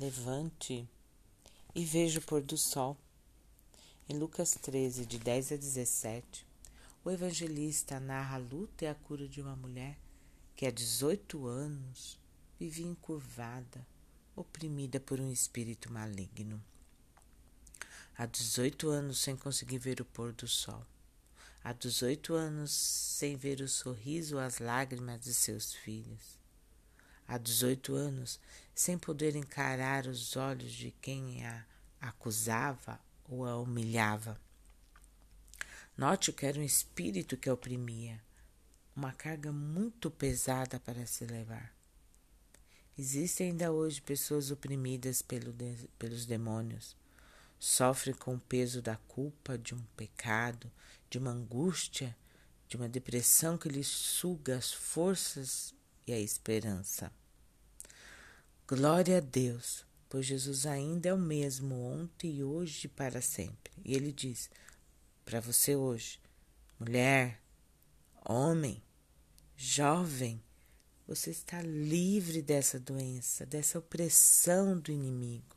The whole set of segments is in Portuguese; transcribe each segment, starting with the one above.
Levante e veja o pôr do sol. Em Lucas 13, de 10 a 17, o evangelista narra a luta e a cura de uma mulher que há 18 anos vivia encurvada, oprimida por um espírito maligno. Há 18 anos sem conseguir ver o pôr do sol. Há 18 anos sem ver o sorriso ou as lágrimas de seus filhos há 18 anos, sem poder encarar os olhos de quem a acusava ou a humilhava. Note que era um espírito que a oprimia, uma carga muito pesada para se levar. Existem ainda hoje pessoas oprimidas pelo de, pelos demônios. Sofrem com o peso da culpa, de um pecado, de uma angústia, de uma depressão que lhes suga as forças e a esperança. Glória a Deus, pois Jesus ainda é o mesmo ontem e hoje e para sempre. E ele diz para você hoje, mulher, homem, jovem, você está livre dessa doença, dessa opressão do inimigo.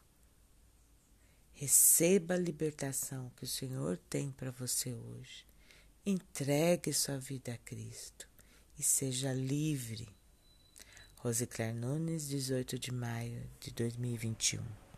Receba a libertação que o Senhor tem para você hoje. Entregue sua vida a Cristo e seja livre. Rosicler Nunes, 18 de maio de 2021.